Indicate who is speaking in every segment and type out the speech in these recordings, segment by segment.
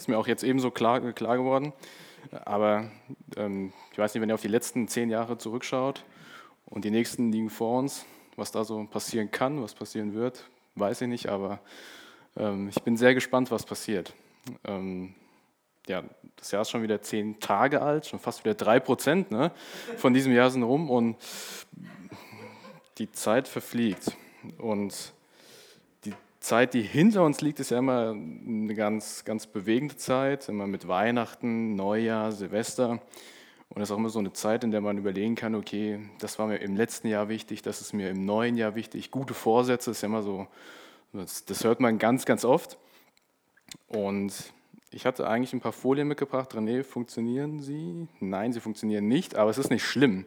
Speaker 1: Ist mir auch jetzt ebenso klar, klar geworden. Aber ähm, ich weiß nicht, wenn ihr auf die letzten zehn Jahre zurückschaut und die nächsten liegen vor uns, was da so passieren kann, was passieren wird, weiß ich nicht, aber ähm, ich bin sehr gespannt, was passiert. Ähm, ja, das Jahr ist schon wieder zehn Tage alt, schon fast wieder drei Prozent ne, von diesem Jahr sind rum und die Zeit verfliegt. Und Zeit, die hinter uns liegt, ist ja immer eine ganz, ganz bewegende Zeit, immer mit Weihnachten, Neujahr, Silvester. Und das ist auch immer so eine Zeit, in der man überlegen kann, okay, das war mir im letzten Jahr wichtig, das ist mir im neuen Jahr wichtig. Gute Vorsätze ist ja immer so, das, das hört man ganz, ganz oft. Und ich hatte eigentlich ein paar Folien mitgebracht. René, funktionieren sie? Nein, sie funktionieren nicht, aber es ist nicht schlimm.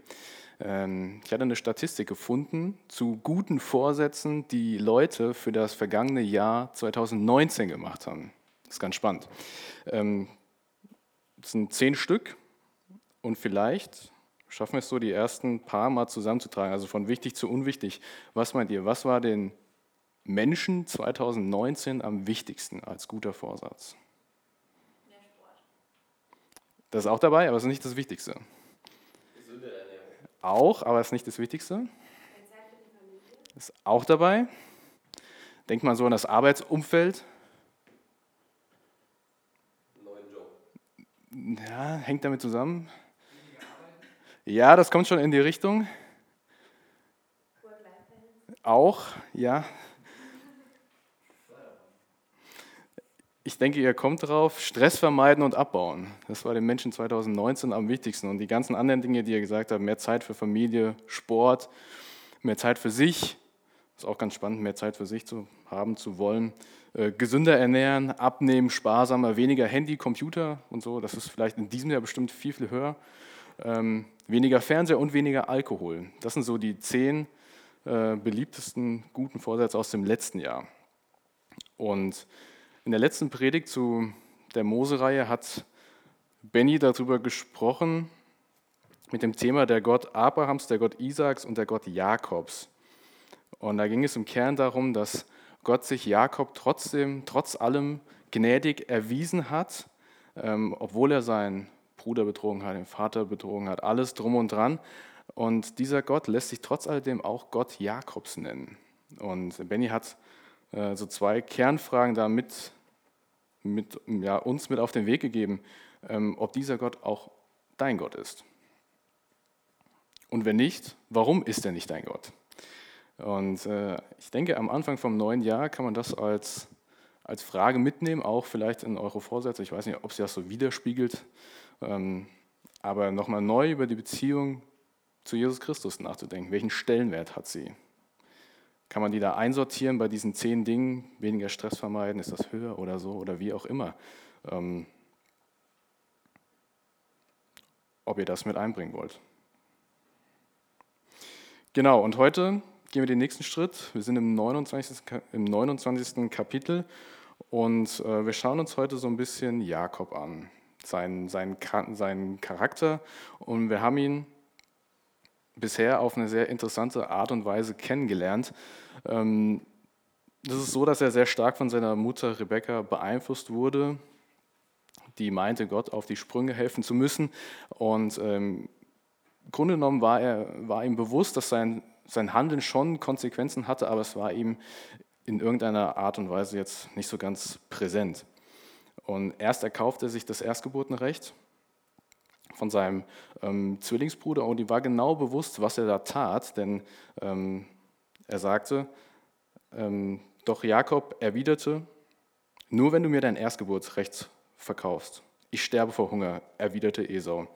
Speaker 1: Ähm, ich hatte eine Statistik gefunden zu guten Vorsätzen, die Leute für das vergangene Jahr 2019 gemacht haben. Das ist ganz spannend. Ähm, das sind zehn Stück und vielleicht schaffen wir es so, die ersten paar mal zusammenzutragen, also von wichtig zu unwichtig. Was meint ihr, was war den Menschen 2019 am wichtigsten als guter Vorsatz? Das ist auch dabei, aber es ist nicht das Wichtigste. Auch, aber es ist nicht das Wichtigste. Ist auch dabei. Denkt man so an das Arbeitsumfeld. Neuen Job. Ja, hängt damit zusammen. Ja, das kommt schon in die Richtung. Auch, ja, ich denke, ihr kommt drauf, Stress vermeiden und abbauen. Das war den Menschen 2019 am wichtigsten. Und die ganzen anderen Dinge, die ihr gesagt habt, mehr Zeit für Familie, Sport, mehr Zeit für sich, ist auch ganz spannend, mehr Zeit für sich zu haben, zu wollen. Äh, gesünder ernähren, abnehmen, sparsamer, weniger Handy, Computer und so. Das ist vielleicht in diesem Jahr bestimmt viel, viel höher. Ähm, weniger Fernseher und weniger Alkohol. Das sind so die zehn äh, beliebtesten guten Vorsätze aus dem letzten Jahr. Und in der letzten Predigt zu der Mose-Reihe hat Benny darüber gesprochen, mit dem Thema der Gott Abrahams, der Gott Isaaks und der Gott Jakobs. Und da ging es im Kern darum, dass Gott sich Jakob trotzdem, trotz allem gnädig erwiesen hat, ähm, obwohl er seinen Bruder betrogen hat, den Vater betrogen hat, alles drum und dran. Und dieser Gott lässt sich trotz alledem auch Gott Jakobs nennen. Und Benny hat äh, so zwei Kernfragen da mit, mit, ja, uns mit auf den Weg gegeben, ähm, ob dieser Gott auch dein Gott ist. Und wenn nicht, warum ist er nicht dein Gott? Und äh, ich denke, am Anfang vom neuen Jahr kann man das als, als Frage mitnehmen, auch vielleicht in eure Vorsätze. Ich weiß nicht, ob sie das so widerspiegelt, ähm, aber nochmal neu über die Beziehung zu Jesus Christus nachzudenken. Welchen Stellenwert hat sie? Kann man die da einsortieren bei diesen zehn Dingen? Weniger Stress vermeiden, ist das höher oder so oder wie auch immer? Ähm, ob ihr das mit einbringen wollt. Genau, und heute gehen wir den nächsten Schritt. Wir sind im 29. Im 29. Kapitel und äh, wir schauen uns heute so ein bisschen Jakob an, seinen, seinen, seinen Charakter. Und wir haben ihn bisher auf eine sehr interessante Art und Weise kennengelernt. Ähm, das ist so, dass er sehr stark von seiner Mutter Rebecca beeinflusst wurde, die meinte, Gott auf die Sprünge helfen zu müssen. Und ähm, im Grunde genommen war, er, war ihm bewusst, dass sein, sein Handeln schon Konsequenzen hatte, aber es war ihm in irgendeiner Art und Weise jetzt nicht so ganz präsent. Und erst erkaufte er sich das Erstgeburtenrecht von seinem ähm, Zwillingsbruder und ihm war genau bewusst, was er da tat, denn ähm, er sagte, ähm, doch Jakob erwiderte, nur wenn du mir dein Erstgeburtsrecht verkaufst. Ich sterbe vor Hunger, erwiderte Esau.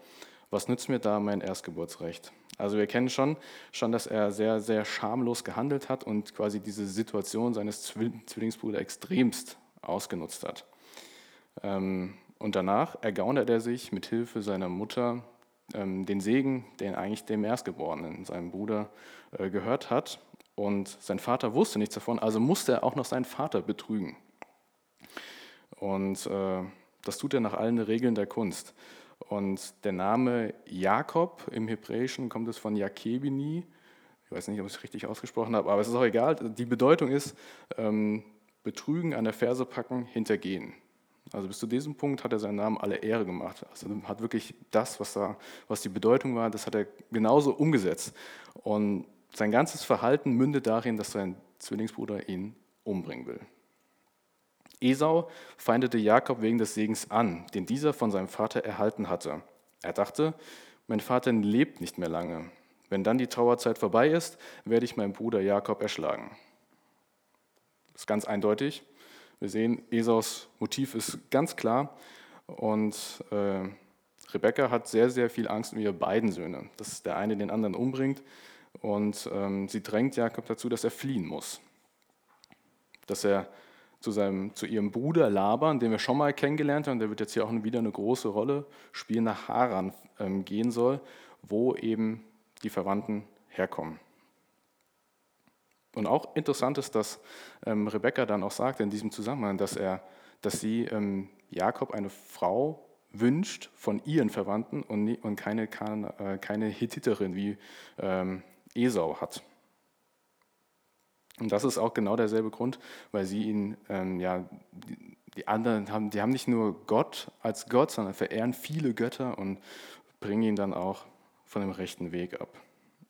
Speaker 1: Was nützt mir da mein Erstgeburtsrecht? Also wir kennen schon, schon, dass er sehr, sehr schamlos gehandelt hat und quasi diese Situation seines Zwillingsbruders extremst ausgenutzt hat. Ähm, und danach ergaunert er sich mit Hilfe seiner Mutter ähm, den Segen, den eigentlich dem Erstgeborenen, seinem Bruder, äh, gehört hat. Und sein Vater wusste nichts davon, also musste er auch noch seinen Vater betrügen. Und äh, das tut er nach allen Regeln der Kunst. Und der Name Jakob im Hebräischen kommt es von Jakebini. Ich weiß nicht, ob ich es richtig ausgesprochen habe, aber es ist auch egal. Die Bedeutung ist ähm, betrügen, an der Ferse packen, hintergehen. Also bis zu diesem Punkt hat er seinen Namen alle Ehre gemacht. Also hat wirklich das, was, da, was die Bedeutung war, das hat er genauso umgesetzt. Und sein ganzes Verhalten mündet darin, dass sein Zwillingsbruder ihn umbringen will. Esau feindete Jakob wegen des Segens an, den dieser von seinem Vater erhalten hatte. Er dachte, mein Vater lebt nicht mehr lange. Wenn dann die Trauerzeit vorbei ist, werde ich meinen Bruder Jakob erschlagen. Das ist ganz eindeutig. Wir sehen, Esaus Motiv ist ganz klar und äh, Rebekka hat sehr, sehr viel Angst um ihre beiden Söhne, dass der eine den anderen umbringt und ähm, sie drängt Jakob dazu, dass er fliehen muss. Dass er zu, seinem, zu ihrem Bruder Laban, den wir schon mal kennengelernt haben, der wird jetzt hier auch wieder eine große Rolle spielen, nach Haran ähm, gehen soll, wo eben die Verwandten herkommen. Und auch interessant ist, dass ähm, Rebekka dann auch sagt in diesem Zusammenhang, dass, er, dass sie ähm, Jakob eine Frau wünscht von ihren Verwandten und, und keine, keine, äh, keine Hethiterin wie ähm, Esau hat. Und das ist auch genau derselbe Grund, weil sie ihn, ähm, ja, die, die anderen haben, die haben nicht nur Gott als Gott, sondern verehren viele Götter und bringen ihn dann auch von dem rechten Weg ab.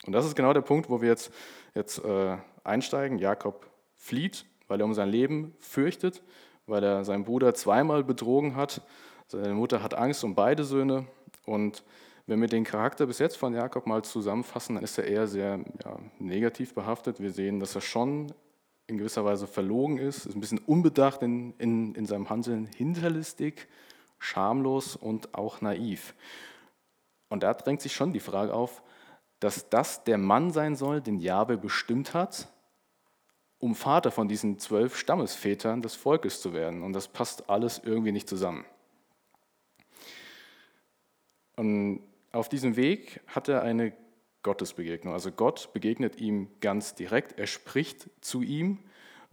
Speaker 1: Und das ist genau der Punkt, wo wir jetzt, jetzt äh, einsteigen. Jakob flieht, weil er um sein Leben fürchtet, weil er seinen Bruder zweimal betrogen hat. Seine Mutter hat Angst um beide Söhne. Und wenn wir den Charakter bis jetzt von Jakob mal zusammenfassen, dann ist er eher sehr ja, negativ behaftet. Wir sehen, dass er schon in gewisser Weise verlogen ist, ist ein bisschen unbedacht in, in, in seinem Handeln, hinterlistig, schamlos und auch naiv. Und da drängt sich schon die Frage auf, dass das der Mann sein soll, den Jahwe bestimmt hat, um Vater von diesen zwölf Stammesvätern des Volkes zu werden. Und das passt alles irgendwie nicht zusammen. Und auf diesem Weg hat er eine Gottesbegegnung. Also Gott begegnet ihm ganz direkt, er spricht zu ihm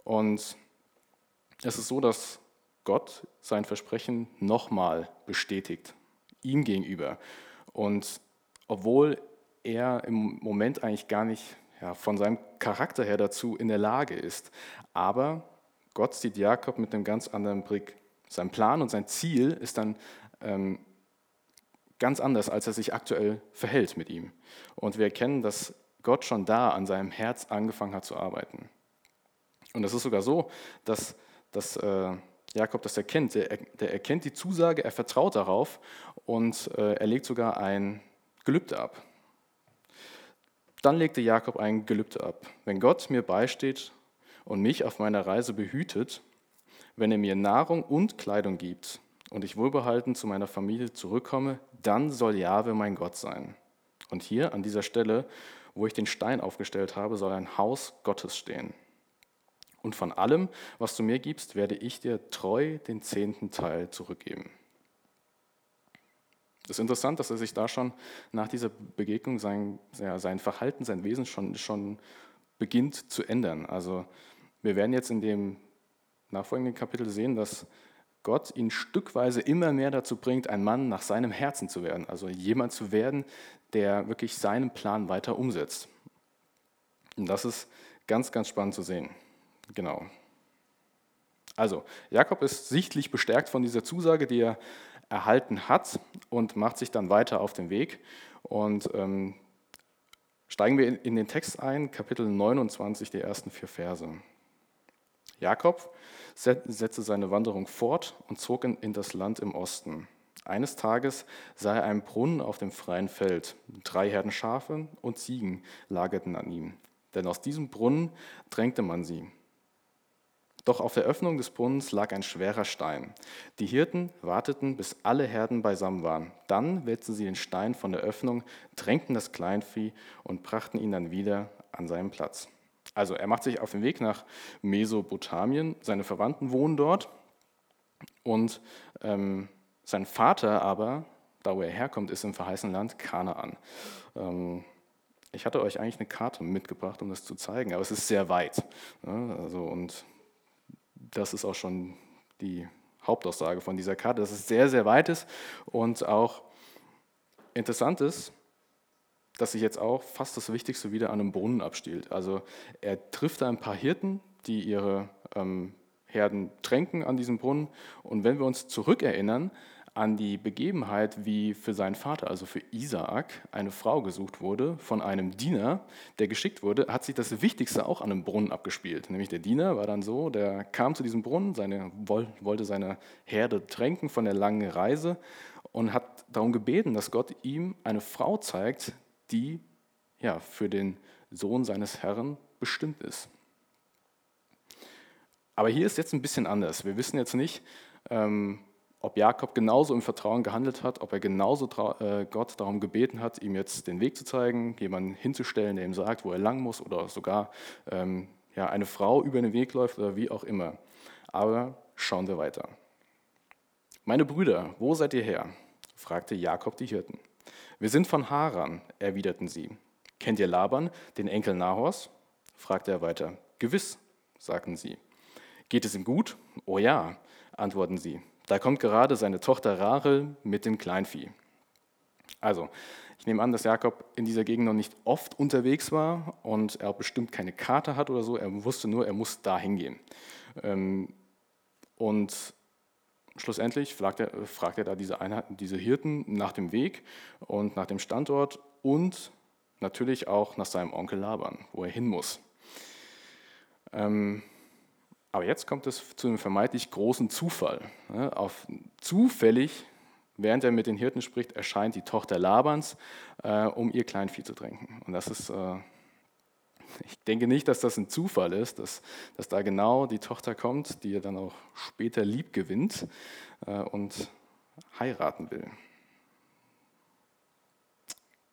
Speaker 1: und es ist so, dass Gott sein Versprechen nochmal bestätigt, ihm gegenüber. Und obwohl er im Moment eigentlich gar nicht ja, von seinem Charakter her dazu in der Lage ist. Aber Gott sieht Jakob mit einem ganz anderen Blick. Sein Plan und sein Ziel ist dann ähm, ganz anders, als er sich aktuell verhält mit ihm. Und wir erkennen, dass Gott schon da an seinem Herz angefangen hat zu arbeiten. Und es ist sogar so, dass, dass äh, Jakob das erkennt. Der, der, erkennt die Zusage, er vertraut darauf und äh, er legt sogar ein Gelübde ab. Dann legte Jakob ein Gelübde ab. Wenn Gott mir beisteht und mich auf meiner Reise behütet, wenn er mir Nahrung und Kleidung gibt und ich wohlbehalten zu meiner Familie zurückkomme, dann soll Jahwe mein Gott sein. Und hier an dieser Stelle, wo ich den Stein aufgestellt habe, soll ein Haus Gottes stehen. Und von allem, was du mir gibst, werde ich dir treu den zehnten Teil zurückgeben. Es ist interessant, dass er sich da schon nach dieser Begegnung sein, ja, sein Verhalten, sein Wesen schon, schon beginnt zu ändern. Also wir werden jetzt in dem nachfolgenden Kapitel sehen, dass Gott ihn stückweise immer mehr dazu bringt, ein Mann nach seinem Herzen zu werden. Also jemand zu werden, der wirklich seinen Plan weiter umsetzt. Und das ist ganz, ganz spannend zu sehen. Genau. Also, Jakob ist sichtlich bestärkt von dieser Zusage, die er erhalten hat und macht sich dann weiter auf den Weg. Und ähm, steigen wir in den Text ein, Kapitel 29, die ersten vier Verse. Jakob setzte seine Wanderung fort und zog in das Land im Osten. Eines Tages sah er einen Brunnen auf dem freien Feld. Drei Herden Schafe und Ziegen lagerten an ihm. Denn aus diesem Brunnen drängte man sie. Doch auf der Öffnung des Brunnens lag ein schwerer Stein. Die Hirten warteten, bis alle Herden beisammen waren. Dann wälzten sie den Stein von der Öffnung, drängten das Kleinvieh und brachten ihn dann wieder an seinen Platz. Also er macht sich auf den Weg nach Mesopotamien. Seine Verwandten wohnen dort. Und ähm, sein Vater aber, da wo er herkommt, ist im verheißenen Land Kanaan. Ähm, ich hatte euch eigentlich eine Karte mitgebracht, um das zu zeigen, aber es ist sehr weit. Ja, also und das ist auch schon die Hauptaussage von dieser Karte, dass es sehr, sehr weit ist und auch interessant ist, dass sich jetzt auch fast das Wichtigste wieder an einem Brunnen abstiehlt. Also er trifft da ein paar Hirten, die ihre ähm, Herden tränken an diesem Brunnen. Und wenn wir uns zurückerinnern an die Begebenheit, wie für seinen Vater, also für Isaak, eine Frau gesucht wurde von einem Diener, der geschickt wurde, hat sich das Wichtigste auch an einem Brunnen abgespielt. Nämlich der Diener war dann so, der kam zu diesem Brunnen, seine, wollte seine Herde tränken von der langen Reise und hat darum gebeten, dass Gott ihm eine Frau zeigt, die ja, für den Sohn seines Herrn bestimmt ist. Aber hier ist jetzt ein bisschen anders. Wir wissen jetzt nicht, ähm, ob Jakob genauso im Vertrauen gehandelt hat, ob er genauso äh, Gott darum gebeten hat, ihm jetzt den Weg zu zeigen, jemanden hinzustellen, der ihm sagt, wo er lang muss, oder sogar ähm, ja, eine Frau über den Weg läuft oder wie auch immer. Aber schauen wir weiter. Meine Brüder, wo seid ihr her? fragte Jakob die Hirten. Wir sind von Haran, erwiderten sie. Kennt ihr Laban, den Enkel Nahors? fragte er weiter. Gewiss, sagten sie. Geht es ihm gut? Oh ja, antworten sie. Da kommt gerade seine Tochter Rachel mit dem Kleinvieh. Also, ich nehme an, dass Jakob in dieser Gegend noch nicht oft unterwegs war und er bestimmt keine Karte hat oder so. Er wusste nur, er muss da hingehen. Ähm, und schlussendlich fragt er, fragt er da diese, Einheiten, diese Hirten nach dem Weg und nach dem Standort und natürlich auch nach seinem Onkel Laban, wo er hin muss. Ähm, aber jetzt kommt es zu einem vermeintlich großen Zufall. Auf, zufällig, während er mit den Hirten spricht, erscheint die Tochter Labans, äh, um ihr Kleinvieh zu tränken. Und das ist, äh, ich denke nicht, dass das ein Zufall ist, dass, dass da genau die Tochter kommt, die er dann auch später lieb gewinnt äh, und heiraten will.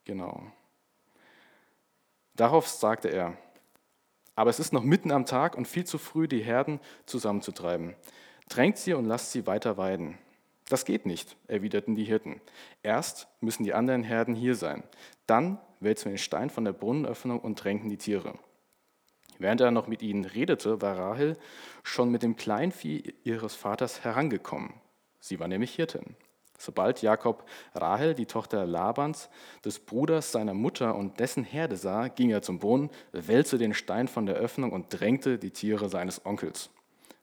Speaker 1: Genau. Darauf sagte er, aber es ist noch mitten am Tag und viel zu früh, die Herden zusammenzutreiben. Drängt sie und lasst sie weiter weiden. Das geht nicht, erwiderten die Hirten. Erst müssen die anderen Herden hier sein. Dann wälzen wir den Stein von der Brunnenöffnung und tränken die Tiere. Während er noch mit ihnen redete, war Rahel schon mit dem Kleinvieh ihres Vaters herangekommen. Sie war nämlich Hirtin. Sobald Jakob Rahel, die Tochter Labans, des Bruders seiner Mutter und dessen Herde sah, ging er zum Brunnen, wälzte den Stein von der Öffnung und drängte die Tiere seines Onkels.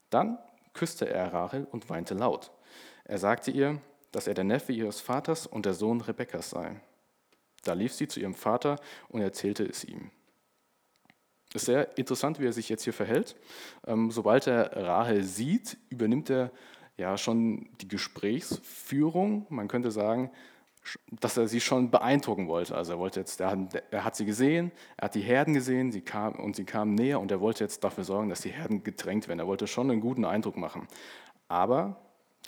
Speaker 1: Dann küsste er Rahel und weinte laut. Er sagte ihr, dass er der Neffe ihres Vaters und der Sohn Rebekkas sei. Da lief sie zu ihrem Vater und erzählte es ihm. Es ist sehr interessant, wie er sich jetzt hier verhält. Ähm, sobald er Rahel sieht, übernimmt er ja schon die Gesprächsführung. Man könnte sagen, dass er sie schon beeindrucken wollte. Also er wollte jetzt, er hat, er hat sie gesehen, er hat die Herden gesehen, sie kam und sie kamen näher und er wollte jetzt dafür sorgen, dass die Herden gedrängt werden. Er wollte schon einen guten Eindruck machen. Aber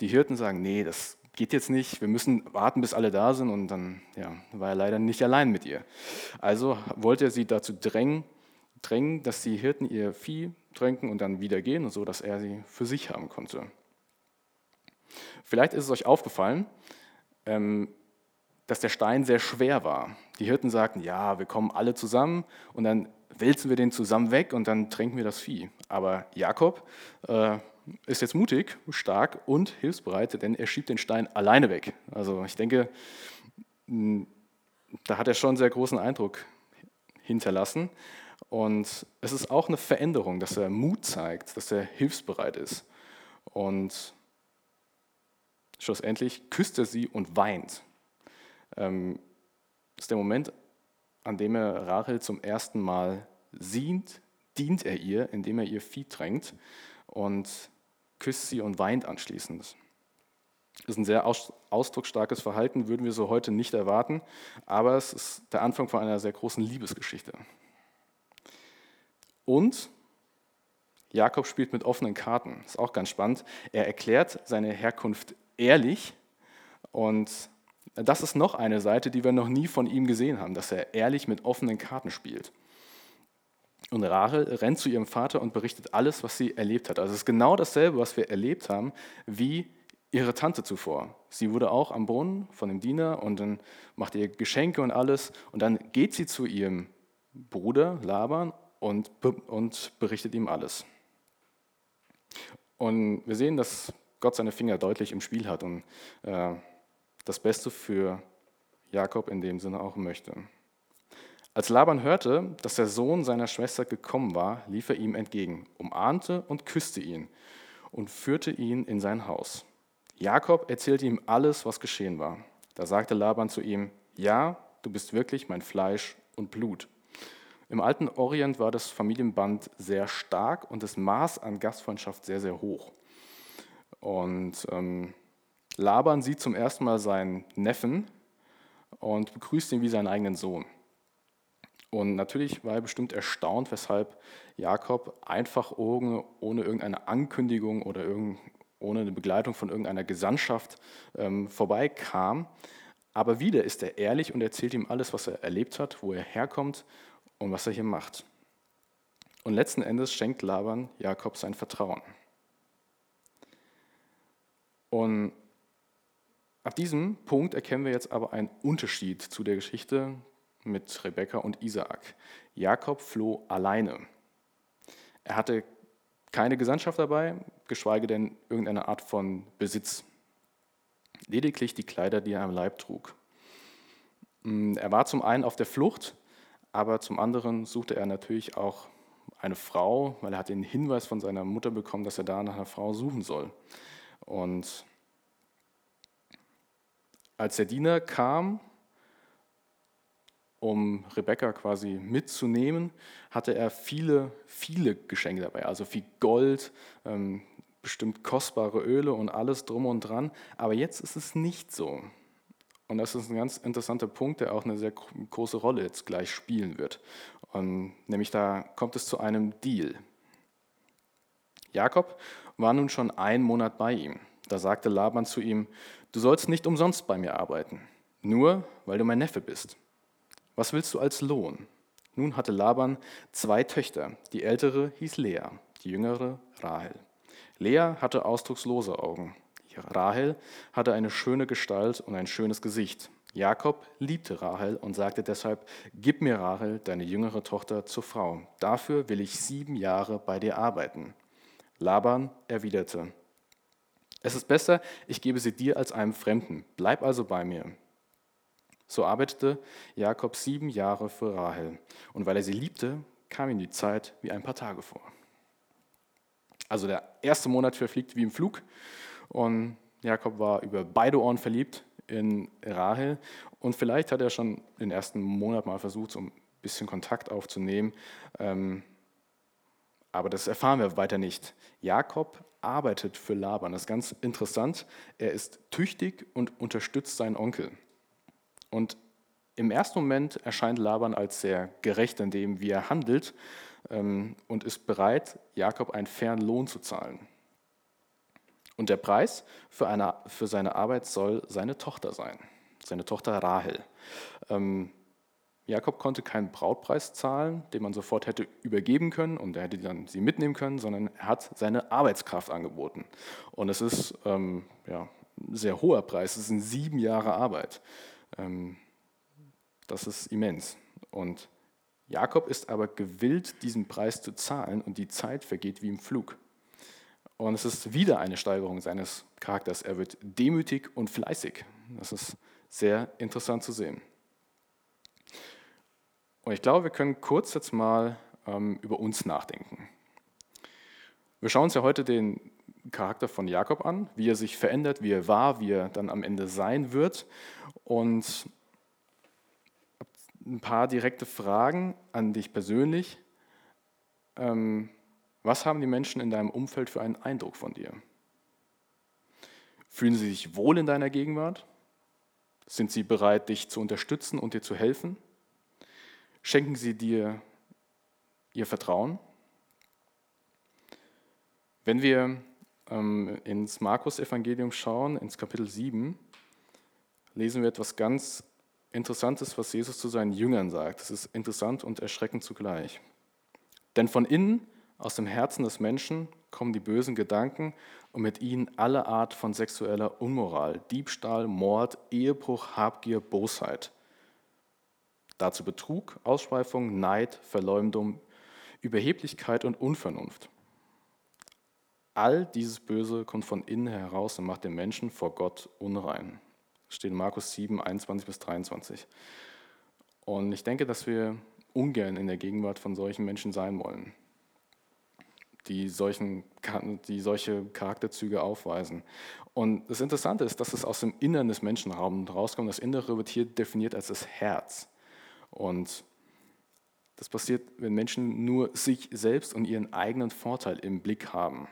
Speaker 1: die Hirten sagen, nee, das geht jetzt nicht, wir müssen warten, bis alle da sind und dann ja, war er leider nicht allein mit ihr. Also wollte er sie dazu drängen, drängen, dass die Hirten ihr Vieh tränken und dann wieder gehen und so, dass er sie für sich haben konnte. Vielleicht ist es euch aufgefallen, ähm, dass der Stein sehr schwer war. Die Hirten sagten, ja, wir kommen alle zusammen und dann wälzen wir den zusammen weg und dann tränken wir das Vieh. Aber Jakob äh, ist jetzt mutig, stark und hilfsbereit, denn er schiebt den Stein alleine weg. Also ich denke, da hat er schon einen sehr großen Eindruck hinterlassen. Und es ist auch eine Veränderung, dass er Mut zeigt, dass er hilfsbereit ist. Und schlussendlich küsst er sie und weint. Ähm, das ist der Moment, an dem er Rachel zum ersten Mal sieht, dient er ihr, indem er ihr Vieh drängt und küsst sie und weint anschließend. Das ist ein sehr ausdrucksstarkes Verhalten, würden wir so heute nicht erwarten, aber es ist der Anfang von einer sehr großen Liebesgeschichte. Und Jakob spielt mit offenen Karten, ist auch ganz spannend. Er erklärt seine Herkunft ehrlich. Und das ist noch eine Seite, die wir noch nie von ihm gesehen haben, dass er ehrlich mit offenen Karten spielt. Und Rachel rennt zu ihrem Vater und berichtet alles, was sie erlebt hat. Also es ist genau dasselbe, was wir erlebt haben, wie ihre Tante zuvor. Sie wurde auch am Brunnen von dem Diener und dann macht ihr Geschenke und alles. Und dann geht sie zu ihrem Bruder Laban und, und berichtet ihm alles. Und wir sehen, dass Gott seine Finger deutlich im Spiel hat und äh, das Beste für Jakob in dem Sinne auch möchte. Als Laban hörte, dass der Sohn seiner Schwester gekommen war, lief er ihm entgegen, umarmte und küsste ihn. und führte ihn in sein Haus. Jakob erzählte ihm alles, was geschehen war. Da sagte Laban zu ihm, ja, du bist wirklich mein Fleisch und Blut. Im alten Orient war das Familienband sehr stark und das Maß an Gastfreundschaft sehr, sehr hoch. Und ähm, Laban sieht zum ersten Mal seinen Neffen und begrüßt ihn wie seinen eigenen Sohn. Und natürlich war er bestimmt erstaunt, weshalb Jakob einfach ohne, ohne irgendeine Ankündigung oder irgend, ohne eine Begleitung von irgendeiner Gesandtschaft ähm, vorbeikam. Aber wieder ist er ehrlich und erzählt ihm alles, was er erlebt hat, wo er herkommt und was er hier macht. Und letzten Endes schenkt Laban Jakob sein Vertrauen. Und ab diesem Punkt erkennen wir jetzt aber einen Unterschied zu der Geschichte mit Rebekka und Isaak. Jakob floh alleine. Er hatte keine Gesandtschaft dabei, geschweige denn irgendeine Art von Besitz. Lediglich die Kleider, die er am Leib trug. Mm, er war zum einen auf der Flucht, aber zum anderen suchte er natürlich auch eine Frau, weil er hat den Hinweis von seiner Mutter bekommen, dass er da nach einer Frau suchen soll. Und als der Diener kam, um Rebekka quasi mitzunehmen, hatte er viele, viele Geschenke dabei, also viel Gold, ähm, bestimmt kostbare Öle und alles drum und dran. Aber jetzt ist es nicht so. Und das ist ein ganz interessanter Punkt, der auch eine sehr große Rolle jetzt gleich spielen wird. Und nämlich da kommt es zu einem Deal. Jakob war nun schon einen Monat bei ihm. Da sagte Laban zu ihm, du sollst nicht umsonst bei mir arbeiten, nur weil du mein Neffe bist. Was willst du als Lohn? Nun hatte Laban zwei Töchter. Die ältere hieß Lea, die jüngere Rahel. Lea hatte ausdruckslose Augen. Rahel hatte eine schöne Gestalt und ein schönes Gesicht. Jakob liebte Rahel und sagte deshalb, gib mir Rahel, deine jüngere Tochter, zur Frau. Dafür will ich sieben Jahre bei dir arbeiten. Laban erwiderte, es ist besser, ich gebe sie dir als einem Fremden. Bleib also bei mir. So arbeitete Jakob sieben Jahre für Rahel. Und weil er sie liebte, kam ihm die Zeit wie ein paar Tage vor. Also der erste Monat verfliegt wie im Flug. Und Jakob war über beide Ohren verliebt in Rahel. Und vielleicht hat er schon den ersten Monat mal versucht, so ein bisschen Kontakt aufzunehmen. Ähm, aber das erfahren wir weiter nicht. Jakob arbeitet für Laban. Das ist ganz interessant. Er ist tüchtig und unterstützt seinen Onkel. Und im ersten Moment erscheint Laban als sehr gerecht in dem, wie er handelt ähm, und ist bereit, Jakob einen fairen Lohn zu zahlen. Und der Preis für, eine, für seine Arbeit soll seine Tochter sein, seine Tochter Rahel. Ähm, Jakob konnte keinen Brautpreis zahlen, den man sofort hätte übergeben können und er hätte dann sie mitnehmen können, sondern er hat seine Arbeitskraft angeboten. Und es ist ähm, ja, ein sehr hoher Preis, es sind sieben Jahre Arbeit. Ähm, das ist immens. Und Jakob ist aber gewillt, diesen Preis zu zahlen und die Zeit vergeht wie im Flug. Und es ist wieder eine Steigerung seines Charakters. Er wird demütig und fleißig. Das ist sehr interessant zu sehen. Und ich glaube, wir können kurz jetzt mal ähm, über uns nachdenken. Wir schauen uns ja heute den Charakter von Jakob an, wie er sich verändert, wie er war, wie er dann am Ende sein wird. Und ein paar direkte Fragen an dich persönlich. Ähm, was haben die Menschen in deinem Umfeld für einen Eindruck von dir? Fühlen sie sich wohl in deiner Gegenwart? Sind sie bereit, dich zu unterstützen und dir zu helfen? Schenken sie dir ihr Vertrauen? Wenn wir ähm, ins Markus-Evangelium schauen, ins Kapitel 7, lesen wir etwas ganz Interessantes, was Jesus zu seinen Jüngern sagt. Es ist interessant und erschreckend zugleich. Denn von innen, aus dem Herzen des Menschen, kommen die bösen Gedanken und mit ihnen alle Art von sexueller Unmoral, Diebstahl, Mord, Ehebruch, Habgier, Bosheit. Dazu Betrug, Ausschweifung, Neid, Verleumdung, Überheblichkeit und Unvernunft. All dieses Böse kommt von innen heraus und macht den Menschen vor Gott unrein. Das steht in Markus 7, 21 bis 23. Und ich denke, dass wir ungern in der Gegenwart von solchen Menschen sein wollen. die, solchen, die solche Charakterzüge aufweisen. Und das Interessante ist, dass es aus dem Innern des Menschen rauskommt. Das Innere wird hier definiert als das Herz. Und das passiert, wenn Menschen nur sich selbst und ihren eigenen Vorteil im Blick haben.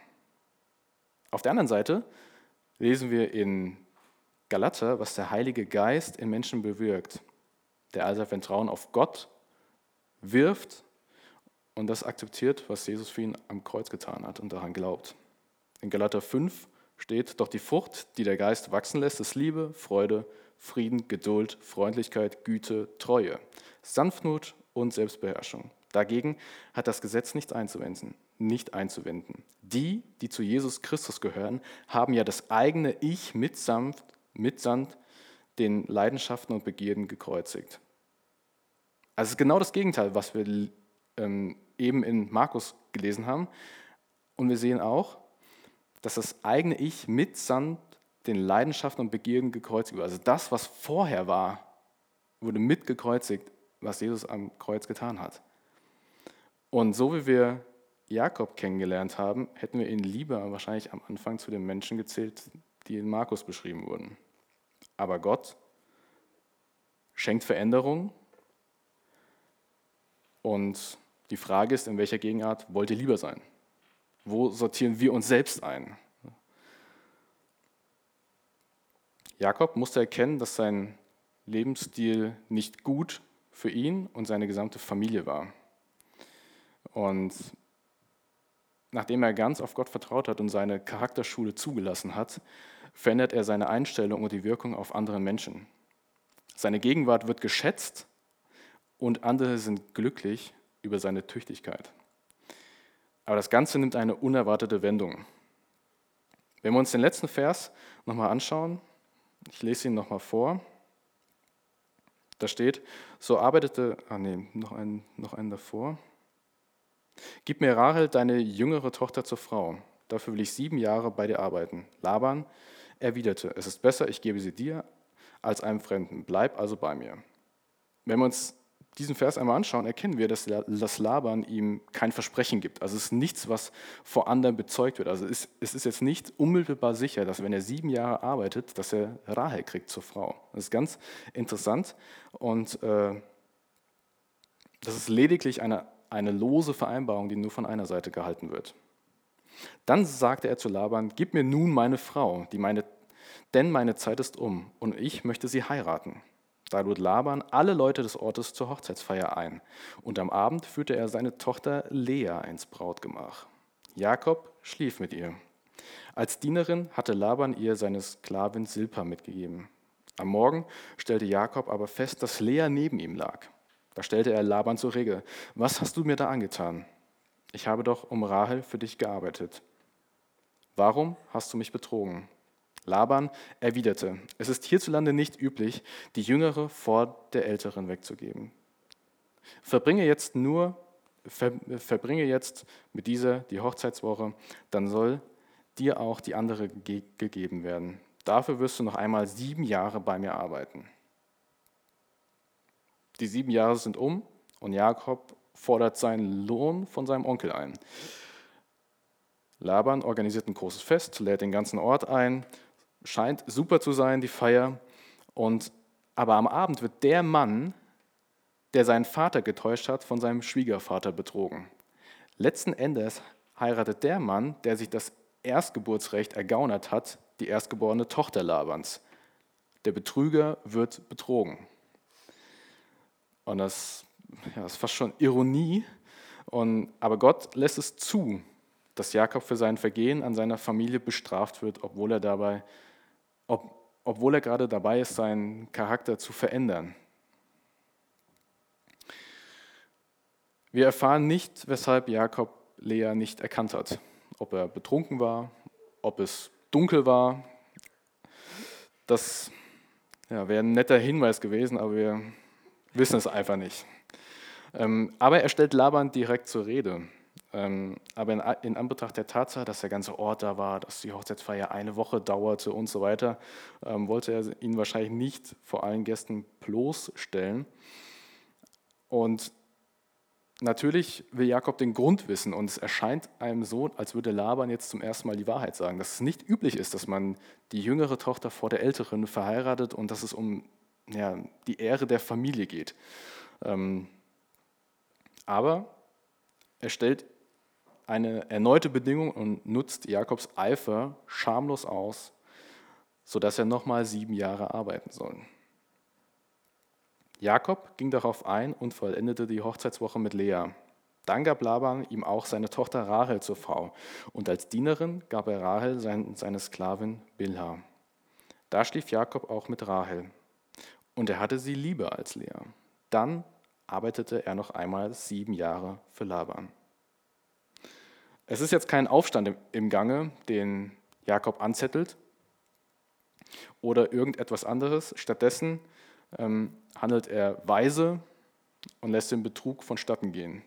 Speaker 1: Auf der anderen Seite lesen wir in Galater, was der Heilige Geist in Menschen bewirkt, der also Vertrauen auf Gott wirft und das akzeptiert, was Jesus für ihn am Kreuz getan hat und daran glaubt. In Galater 5 steht, doch die Frucht, die der Geist wachsen lässt, ist Liebe, Freude, Frieden, Geduld, Freundlichkeit, Güte, Treue, Sanftmut und Selbstbeherrschung. Dagegen hat das Gesetz nichts einzuwenden. Nicht einzuwenden. Die, die zu Jesus Christus gehören, haben ja das eigene Ich mitsamt, mitsamt den Leidenschaften und Begierden gekreuzigt. Also es ist genau das Gegenteil, was wir ähm, eben in Markus gelesen haben. Und wir sehen auch, dass das eigene Ich mitsamt den Leidenschaften und Begierden gekreuzigt wird. Also das, was vorher war, wurde mitgekreuzigt, was Jesus am Kreuz getan hat. Und so wie wir Jakob kennengelernt haben, hätten wir ihn lieber wahrscheinlich am Anfang zu den Menschen gezählt, die in Markus beschrieben wurden. Aber Gott schenkt Veränderung und die Frage ist, in welcher Gegenart wollt ihr lieber sein? Wo sortieren wir uns selbst ein? Jakob musste erkennen, dass sein Lebensstil nicht gut für ihn und seine gesamte Familie war. Und nachdem er ganz auf Gott vertraut hat und seine Charakterschule zugelassen hat, verändert er seine Einstellung und die Wirkung auf andere Menschen. Seine Gegenwart wird geschätzt und andere sind glücklich über seine Tüchtigkeit. Aber das Ganze nimmt eine unerwartete Wendung. Wenn wir uns den letzten Vers nochmal anschauen, ich lese ihn nochmal vor. Da steht, so arbeitete, ah nee, noch einen, noch einen davor. Gib mir Rahel, deine jüngere Tochter, zur Frau. Dafür will ich sieben Jahre bei dir arbeiten. Laban erwiderte, es ist besser, ich gebe sie dir als einem Fremden. Bleib also bei mir. Wenn wir uns diesen Vers einmal anschauen, erkennen wir, dass das Laban ihm kein Versprechen gibt. Also es ist nichts, was vor anderen bezeugt wird. Also es ist jetzt nicht unmittelbar sicher, dass wenn er sieben Jahre arbeitet, dass er Rahel kriegt zur Frau. Das ist ganz interessant und äh, das ist lediglich eine, eine lose Vereinbarung, die nur von einer Seite gehalten wird. Dann sagte er zu Laban, gib mir nun meine Frau, die meine, denn meine Zeit ist um und ich möchte sie heiraten. Lud Laban alle Leute des Ortes zur Hochzeitsfeier ein. Und am Abend führte er seine Tochter Lea ins Brautgemach. Jakob schlief mit ihr. Als Dienerin hatte Laban ihr seine Sklavin Silpa mitgegeben. Am Morgen stellte Jakob aber fest, dass Lea neben ihm lag. Da stellte er Laban zur Regel: Was hast du mir da angetan? Ich habe doch um Rahel für dich gearbeitet. Warum hast du mich betrogen? Laban erwiderte, es ist hierzulande nicht üblich, die Jüngere vor der Älteren wegzugeben. Verbringe jetzt nur, ver, verbringe jetzt mit dieser die Hochzeitswoche, dann soll dir auch die andere ge gegeben werden. Dafür wirst du noch einmal sieben Jahre bei mir arbeiten. Die sieben Jahre sind um und Jakob fordert seinen Lohn von seinem Onkel ein. Laban organisiert ein großes Fest, lädt den ganzen Ort ein scheint super zu sein, die Feier. Und, aber am Abend wird der Mann, der seinen Vater getäuscht hat, von seinem Schwiegervater betrogen. Letzten Endes heiratet der Mann, der sich das Erstgeburtsrecht ergaunert hat, die erstgeborene Tochter Labans. Der Betrüger wird betrogen. Und das, ja, das ist fast schon Ironie. Und, aber Gott lässt es zu, dass Jakob für sein Vergehen an seiner Familie bestraft wird, obwohl er dabei ob, obwohl er gerade dabei ist, seinen Charakter zu verändern. Wir erfahren nicht, weshalb Jakob Lea nicht erkannt hat. Ob er betrunken war, ob es dunkel war. Das ja, wäre ein netter Hinweis gewesen, aber wir wissen es einfach nicht. Ähm, aber er stellt Laban direkt zur Rede. Ähm, aber in, Anbetracht der Tatsache, dass der ganze Ort da war, dass die Hochzeitsfeier eine Woche dauerte und so weiter, ähm, wollte er ihn wahrscheinlich nicht vor allen Gästen bloßstellen. Und natürlich will Jakob den Grund wissen und es erscheint einem so, als würde Laban jetzt zum ersten Mal die Wahrheit sagen, dass es nicht üblich ist, dass man die jüngere Tochter vor der älteren verheiratet und dass es um ja, die Ehre der Familie geht. Ähm, aber er stellt eine erneute Bedingung und nutzt Jakobs Eifer schamlos aus, sodass er nochmal sieben Jahre arbeiten soll. Jakob ging darauf ein und vollendete die Hochzeitswoche mit Lea. Dann gab Laban ihm auch seine Tochter Rahel zur Frau und als Dienerin gab er Rahel seine Sklavin Bilha. Da schlief Jakob auch mit Rahel und er hatte sie lieber als Lea. Dann arbeitete er noch einmal sieben Jahre für Laban. Es ist jetzt kein Aufstand im Gange, den Jakob anzettelt oder irgendetwas anderes. Stattdessen ähm, handelt er weise und lässt den Betrug vonstatten gehen.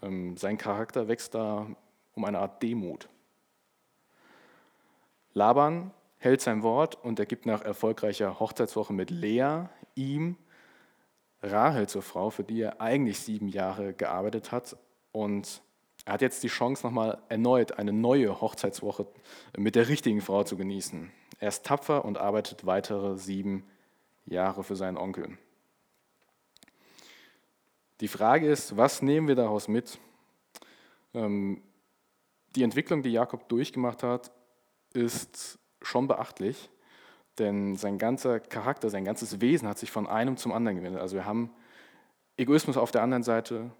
Speaker 1: Ähm, sein Charakter wächst da um eine Art Demut. Laban hält sein Wort und er gibt nach erfolgreicher Hochzeitswoche mit Lea ihm Rahel zur Frau, für die er eigentlich sieben Jahre gearbeitet hat. Und er hat jetzt die Chance, nochmal erneut eine neue Hochzeitswoche mit der richtigen Frau zu genießen. Er ist tapfer und arbeitet weitere sieben Jahre für seinen Onkel. Die Frage ist, was nehmen wir daraus mit? Ähm, die Entwicklung, die Jakob durchgemacht hat, ist schon beachtlich, denn sein ganzer Charakter, sein ganzes Wesen hat sich von einem zum anderen gewendet. Also wir haben Egoismus auf der anderen Seite,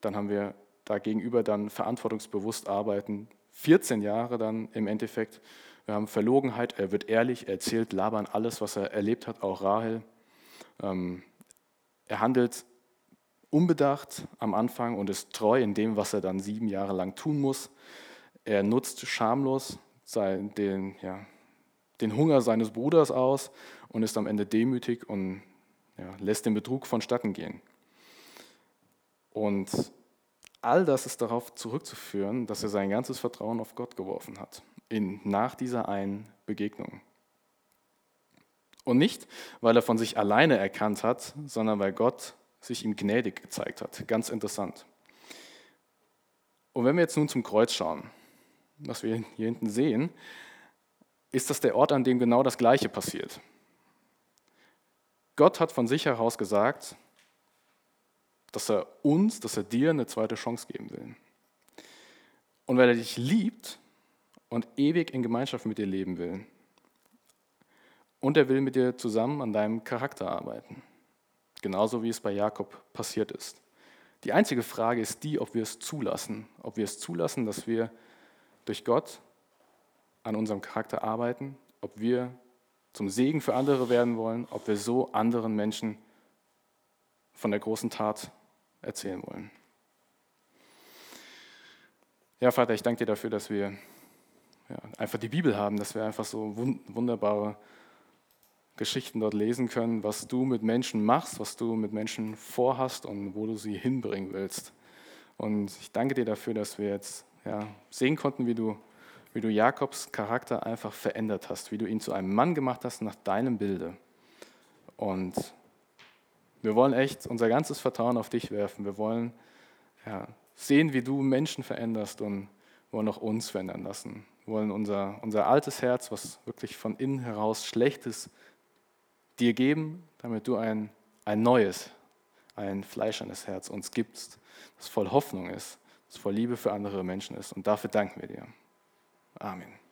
Speaker 1: dann haben wir dagegenüber dann verantwortungsbewusst arbeiten, 14 Jahre dann im Endeffekt wir haben Verlogenheit, er wird ehrlich, er erzählt Laban alles, was er erlebt hat, auch Rahel. Ähm, er handelt unbedacht am Anfang und ist treu in dem, was er dann sieben Jahre lang tun muss. Er nutzt schamlos den, ja, den Hunger seines Bruders aus und ist am Ende demütig und ja, lässt den Betrug vonstatten gehen. Und all das ist darauf zurückzuführen, dass er sein ganzes Vertrauen auf Gott geworfen hat in, nach dieser einen Begegnung. Und nicht, weil er von sich alleine erkannt hat, sondern weil Gott sich ihm gnädig gezeigt hat. Ganz interessant. Und wenn wir jetzt nun zum Kreuz schauen, was wir hier hinten sehen, ist das der Ort, an dem genau das Gleiche passiert. Gott hat von sich heraus gesagt, dass er uns, dass er dir eine zweite Chance geben will. Und weil er dich liebt, und ewig in Gemeinschaft mit dir leben will. Und er will mit dir zusammen an deinem Charakter arbeiten. Genauso wie es bei Jakob passiert ist. Die einzige Frage ist die, ob wir es zulassen. Ob wir es zulassen, dass wir durch Gott an unserem Charakter arbeiten. Ob wir zum Segen für andere werden wollen. Ob wir so anderen Menschen von der großen Tat erzählen wollen. Ja, Vater, ich danke dir dafür, dass wir ja, einfach die Bibel haben, dass wir einfach so wunderbare Geschichten dort lesen können, was du mit Menschen machst, was du mit Menschen vorhast und wo du sie hinbringen willst. Und ich danke dir dafür, dass wir jetzt ja, sehen konnten, wie du, wie du Jakobs Charakter einfach verändert hast, wie du ihn zu einem Mann gemacht hast nach deinem Bilde. Und wir wollen echt unser ganzes Vertrauen auf dich werfen. Wir wollen ja, sehen, wie du Menschen veränderst und wollen auch uns verändern lassen. Wir wollen unser, unser altes Herz, was wirklich von innen heraus schlecht ist, dir geben, damit du ein, ein neues, ein fleischernes Herz uns gibst, das voll Hoffnung ist, das voll Liebe für andere Menschen ist. Und dafür danken wir dir. Amen.